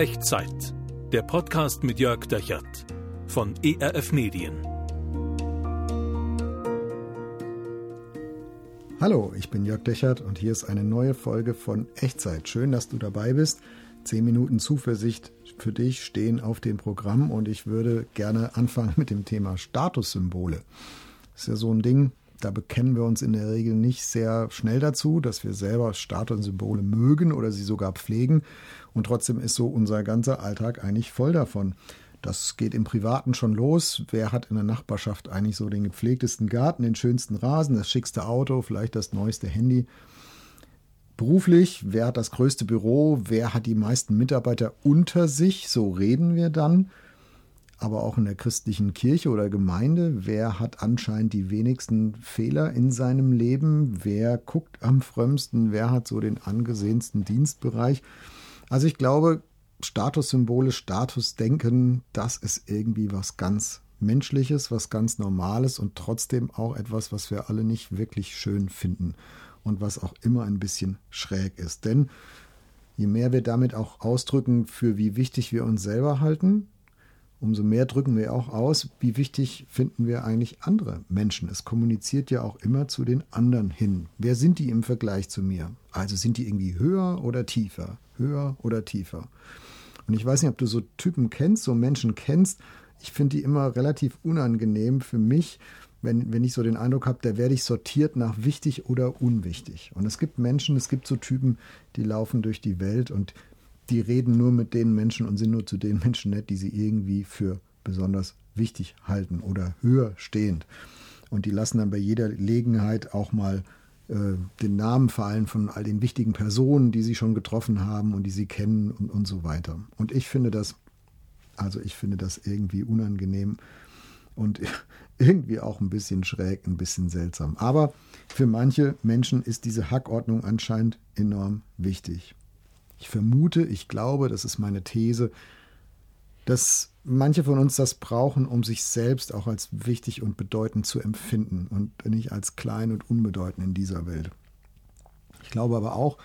Echtzeit. Der Podcast mit Jörg Dechert von ERF Medien. Hallo, ich bin Jörg Dechert und hier ist eine neue Folge von Echtzeit. Schön, dass du dabei bist. Zehn Minuten Zuversicht für dich stehen auf dem Programm und ich würde gerne anfangen mit dem Thema Statussymbole. Das ist ja so ein Ding, da bekennen wir uns in der Regel nicht sehr schnell dazu, dass wir selber Statussymbole mögen oder sie sogar pflegen. Und trotzdem ist so unser ganzer Alltag eigentlich voll davon. Das geht im Privaten schon los. Wer hat in der Nachbarschaft eigentlich so den gepflegtesten Garten, den schönsten Rasen, das schickste Auto, vielleicht das neueste Handy? Beruflich, wer hat das größte Büro, wer hat die meisten Mitarbeiter unter sich? So reden wir dann aber auch in der christlichen Kirche oder Gemeinde. Wer hat anscheinend die wenigsten Fehler in seinem Leben? Wer guckt am frömmsten? Wer hat so den angesehensten Dienstbereich? Also ich glaube, Statussymbole, Statusdenken, das ist irgendwie was ganz Menschliches, was ganz Normales und trotzdem auch etwas, was wir alle nicht wirklich schön finden und was auch immer ein bisschen schräg ist. Denn je mehr wir damit auch ausdrücken, für wie wichtig wir uns selber halten, umso mehr drücken wir auch aus, wie wichtig finden wir eigentlich andere Menschen. Es kommuniziert ja auch immer zu den anderen hin. Wer sind die im Vergleich zu mir? Also sind die irgendwie höher oder tiefer? Höher oder tiefer? Und ich weiß nicht, ob du so Typen kennst, so Menschen kennst. Ich finde die immer relativ unangenehm für mich, wenn, wenn ich so den Eindruck habe, da werde ich sortiert nach wichtig oder unwichtig. Und es gibt Menschen, es gibt so Typen, die laufen durch die Welt und die reden nur mit den Menschen und sind nur zu den Menschen nett, die sie irgendwie für besonders wichtig halten oder höher stehend. Und die lassen dann bei jeder Gelegenheit auch mal äh, den Namen fallen von all den wichtigen Personen, die sie schon getroffen haben und die sie kennen und, und so weiter. Und ich finde das, also ich finde das irgendwie unangenehm und irgendwie auch ein bisschen schräg, ein bisschen seltsam. Aber für manche Menschen ist diese Hackordnung anscheinend enorm wichtig. Ich vermute, ich glaube, das ist meine These, dass manche von uns das brauchen, um sich selbst auch als wichtig und bedeutend zu empfinden und nicht als klein und unbedeutend in dieser Welt. Ich glaube aber auch,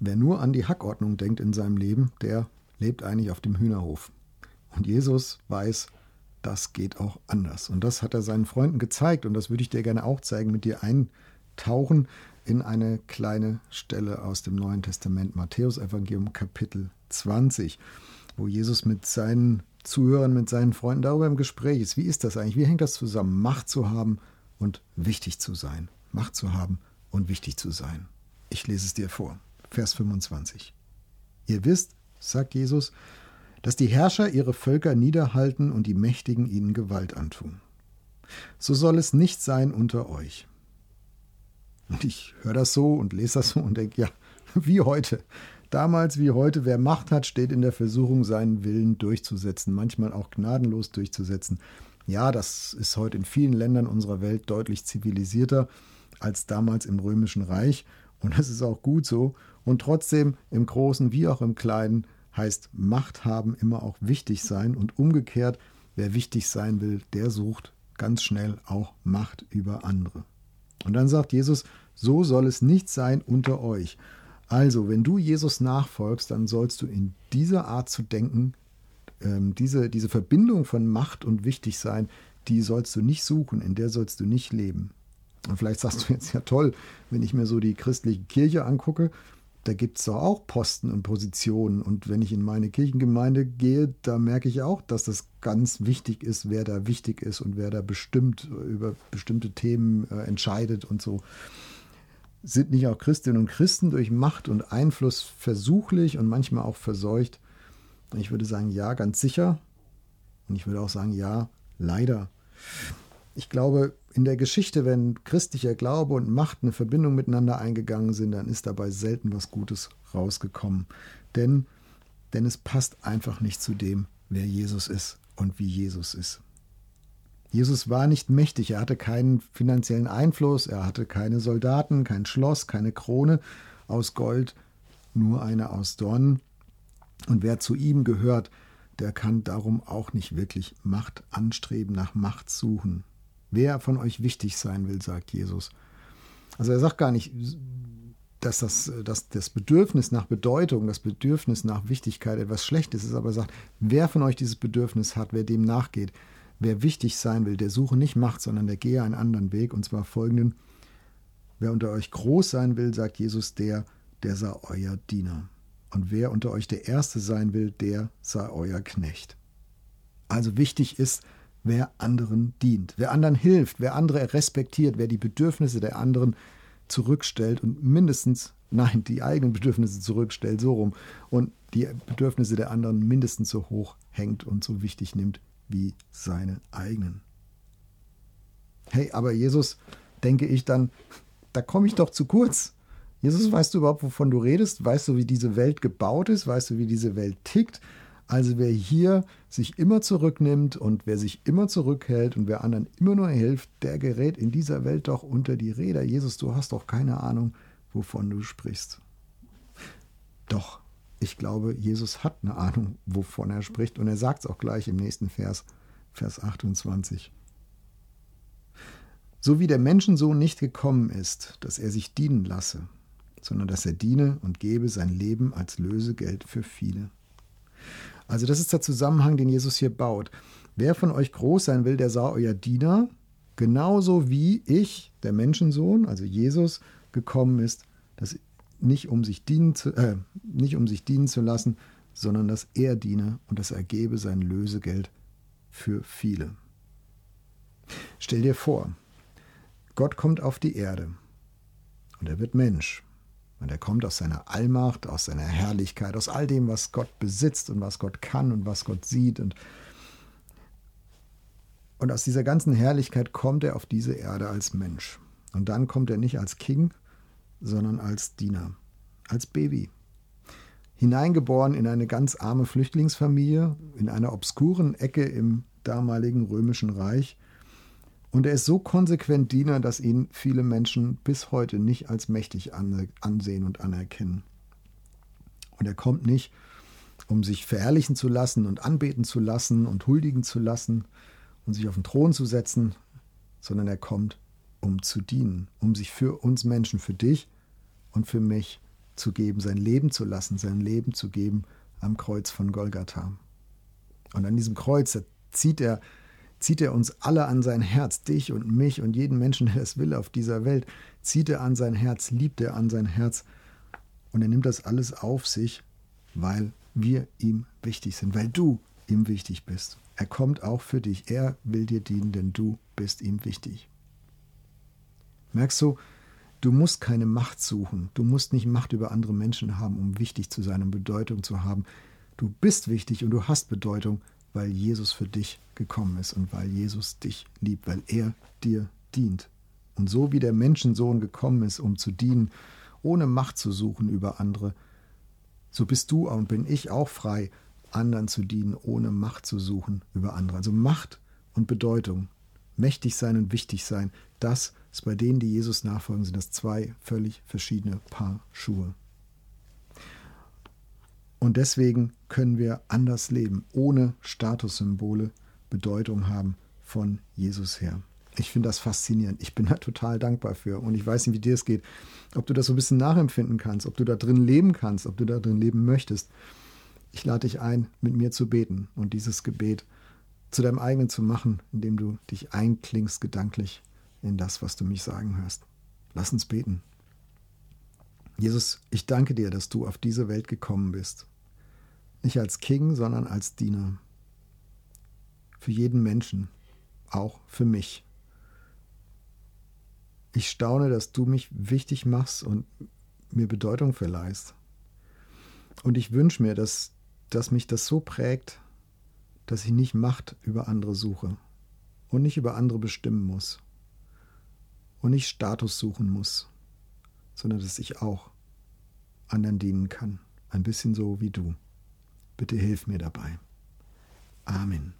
wer nur an die Hackordnung denkt in seinem Leben, der lebt eigentlich auf dem Hühnerhof. Und Jesus weiß, das geht auch anders. Und das hat er seinen Freunden gezeigt und das würde ich dir gerne auch zeigen, mit dir eintauchen in eine kleine Stelle aus dem Neuen Testament, Matthäus Evangelium Kapitel 20, wo Jesus mit seinen Zuhörern, mit seinen Freunden darüber im Gespräch ist. Wie ist das eigentlich? Wie hängt das zusammen? Macht zu haben und wichtig zu sein. Macht zu haben und wichtig zu sein. Ich lese es dir vor. Vers 25. Ihr wisst, sagt Jesus, dass die Herrscher ihre Völker niederhalten und die Mächtigen ihnen Gewalt antun. So soll es nicht sein unter euch. Und ich höre das so und lese das so und denke, ja, wie heute. Damals wie heute, wer Macht hat, steht in der Versuchung, seinen Willen durchzusetzen, manchmal auch gnadenlos durchzusetzen. Ja, das ist heute in vielen Ländern unserer Welt deutlich zivilisierter als damals im Römischen Reich. Und das ist auch gut so. Und trotzdem, im Großen wie auch im Kleinen, heißt Macht haben immer auch wichtig sein. Und umgekehrt, wer wichtig sein will, der sucht ganz schnell auch Macht über andere. Und dann sagt Jesus, so soll es nicht sein unter euch. Also, wenn du Jesus nachfolgst, dann sollst du in dieser Art zu denken, ähm, diese, diese Verbindung von Macht und Wichtigsein, die sollst du nicht suchen, in der sollst du nicht leben. Und vielleicht sagst du jetzt ja toll, wenn ich mir so die christliche Kirche angucke, da gibt es doch auch Posten und Positionen. Und wenn ich in meine Kirchengemeinde gehe, da merke ich auch, dass das ganz wichtig ist, wer da wichtig ist und wer da bestimmt über bestimmte Themen äh, entscheidet und so. Sind nicht auch Christinnen und Christen durch Macht und Einfluss versuchlich und manchmal auch verseucht? Ich würde sagen, ja, ganz sicher. Und ich würde auch sagen, ja, leider. Ich glaube, in der Geschichte, wenn christlicher Glaube und Macht eine Verbindung miteinander eingegangen sind, dann ist dabei selten was Gutes rausgekommen. Denn, denn es passt einfach nicht zu dem, wer Jesus ist und wie Jesus ist. Jesus war nicht mächtig, er hatte keinen finanziellen Einfluss, er hatte keine Soldaten, kein Schloss, keine Krone aus Gold, nur eine aus Dornen. Und wer zu ihm gehört, der kann darum auch nicht wirklich Macht anstreben, nach Macht suchen. Wer von euch wichtig sein will, sagt Jesus. Also er sagt gar nicht, dass das, dass das Bedürfnis nach Bedeutung, das Bedürfnis nach Wichtigkeit etwas Schlechtes ist, aber sagt, wer von euch dieses Bedürfnis hat, wer dem nachgeht, wer wichtig sein will, der suche nicht Macht, sondern der gehe einen anderen Weg, und zwar folgenden. Wer unter euch groß sein will, sagt Jesus, der, der sei euer Diener. Und wer unter euch der Erste sein will, der sei euer Knecht. Also wichtig ist, wer anderen dient, wer anderen hilft, wer andere respektiert, wer die Bedürfnisse der anderen zurückstellt und mindestens, nein, die eigenen Bedürfnisse zurückstellt, so rum, und die Bedürfnisse der anderen mindestens so hoch hängt und so wichtig nimmt wie seine eigenen. Hey, aber Jesus, denke ich dann, da komme ich doch zu kurz. Jesus, weißt du überhaupt, wovon du redest? Weißt du, wie diese Welt gebaut ist? Weißt du, wie diese Welt tickt? Also wer hier sich immer zurücknimmt und wer sich immer zurückhält und wer anderen immer nur hilft, der gerät in dieser Welt doch unter die Räder. Jesus, du hast doch keine Ahnung, wovon du sprichst. Doch, ich glaube, Jesus hat eine Ahnung, wovon er spricht und er sagt es auch gleich im nächsten Vers, Vers 28. So wie der Menschensohn nicht gekommen ist, dass er sich dienen lasse, sondern dass er diene und gebe sein Leben als Lösegeld für viele. Also das ist der Zusammenhang, den Jesus hier baut. Wer von euch groß sein will, der sei euer Diener, genauso wie ich, der Menschensohn, also Jesus, gekommen ist, dass nicht um sich dienen zu, äh, nicht um sich dienen zu lassen, sondern dass er diene und dass er gebe sein Lösegeld für viele. Stell dir vor, Gott kommt auf die Erde und er wird Mensch. Und er kommt aus seiner Allmacht, aus seiner Herrlichkeit, aus all dem, was Gott besitzt und was Gott kann und was Gott sieht. Und, und aus dieser ganzen Herrlichkeit kommt er auf diese Erde als Mensch. Und dann kommt er nicht als King, sondern als Diener, als Baby. Hineingeboren in eine ganz arme Flüchtlingsfamilie, in einer obskuren Ecke im damaligen römischen Reich und er ist so konsequent Diener, dass ihn viele Menschen bis heute nicht als mächtig ansehen und anerkennen. Und er kommt nicht, um sich verherrlichen zu lassen und anbeten zu lassen und huldigen zu lassen und sich auf den Thron zu setzen, sondern er kommt, um zu dienen, um sich für uns Menschen, für dich und für mich zu geben, sein Leben zu lassen, sein Leben zu geben am Kreuz von Golgatha. Und an diesem Kreuz zieht er zieht er uns alle an sein Herz, dich und mich und jeden Menschen, der es will auf dieser Welt, zieht er an sein Herz, liebt er an sein Herz und er nimmt das alles auf sich, weil wir ihm wichtig sind, weil du ihm wichtig bist. Er kommt auch für dich, er will dir dienen, denn du bist ihm wichtig. Merkst du, du musst keine Macht suchen, du musst nicht Macht über andere Menschen haben, um wichtig zu sein, um Bedeutung zu haben. Du bist wichtig und du hast Bedeutung, weil Jesus für dich gekommen ist und weil Jesus dich liebt, weil er dir dient. Und so wie der Menschensohn gekommen ist, um zu dienen, ohne Macht zu suchen über andere, so bist du und bin ich auch frei, anderen zu dienen, ohne Macht zu suchen über andere. Also Macht und Bedeutung, mächtig sein und wichtig sein, das ist bei denen, die Jesus nachfolgen, sind das zwei völlig verschiedene Paar Schuhe. Und deswegen können wir anders leben, ohne Statussymbole Bedeutung haben von Jesus her. Ich finde das faszinierend. Ich bin da total dankbar für. Und ich weiß nicht, wie dir es geht. Ob du das so ein bisschen nachempfinden kannst, ob du da drin leben kannst, ob du da drin leben möchtest. Ich lade dich ein, mit mir zu beten und dieses Gebet zu deinem eigenen zu machen, indem du dich einklingst gedanklich in das, was du mich sagen hörst. Lass uns beten. Jesus, ich danke dir, dass du auf diese Welt gekommen bist. Nicht als King, sondern als Diener. Für jeden Menschen, auch für mich. Ich staune, dass du mich wichtig machst und mir Bedeutung verleihst. Und ich wünsche mir, dass, dass mich das so prägt, dass ich nicht Macht über andere suche und nicht über andere bestimmen muss und nicht Status suchen muss, sondern dass ich auch anderen dienen kann. Ein bisschen so wie du. Bitte hilf mir dabei. Amen.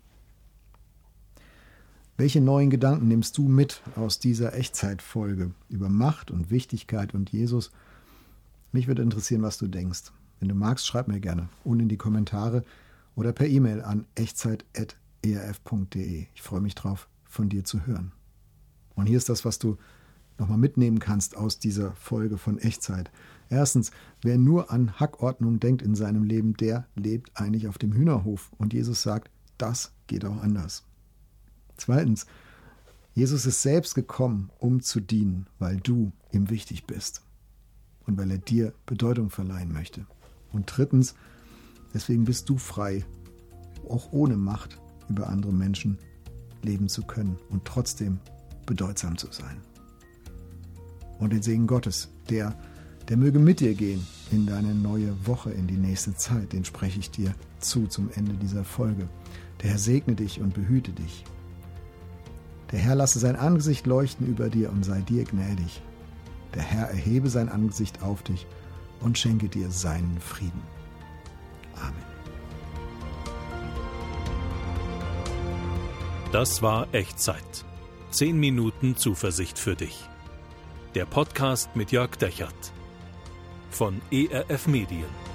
Welche neuen Gedanken nimmst du mit aus dieser Echtzeitfolge über Macht und Wichtigkeit und Jesus? Mich würde interessieren, was du denkst. Wenn du magst, schreib mir gerne unten in die Kommentare oder per E-Mail an echtzeit.erf.de. Ich freue mich drauf, von dir zu hören. Und hier ist das, was du nochmal mitnehmen kannst aus dieser Folge von Echtzeit. Erstens, wer nur an Hackordnung denkt in seinem Leben, der lebt eigentlich auf dem Hühnerhof. Und Jesus sagt, das geht auch anders. Zweitens, Jesus ist selbst gekommen, um zu dienen, weil du ihm wichtig bist und weil er dir Bedeutung verleihen möchte. Und drittens, deswegen bist du frei, auch ohne Macht über andere Menschen leben zu können und trotzdem bedeutsam zu sein. Und den Segen Gottes, der, der möge mit dir gehen in deine neue Woche, in die nächste Zeit, den spreche ich dir zu zum Ende dieser Folge. Der Herr segne dich und behüte dich. Der Herr lasse sein Angesicht leuchten über dir und sei dir gnädig. Der Herr erhebe sein Angesicht auf dich und schenke dir seinen Frieden. Amen. Das war Echtzeit. Zehn Minuten Zuversicht für dich. Der Podcast mit Jörg Dechert von ERF Medien.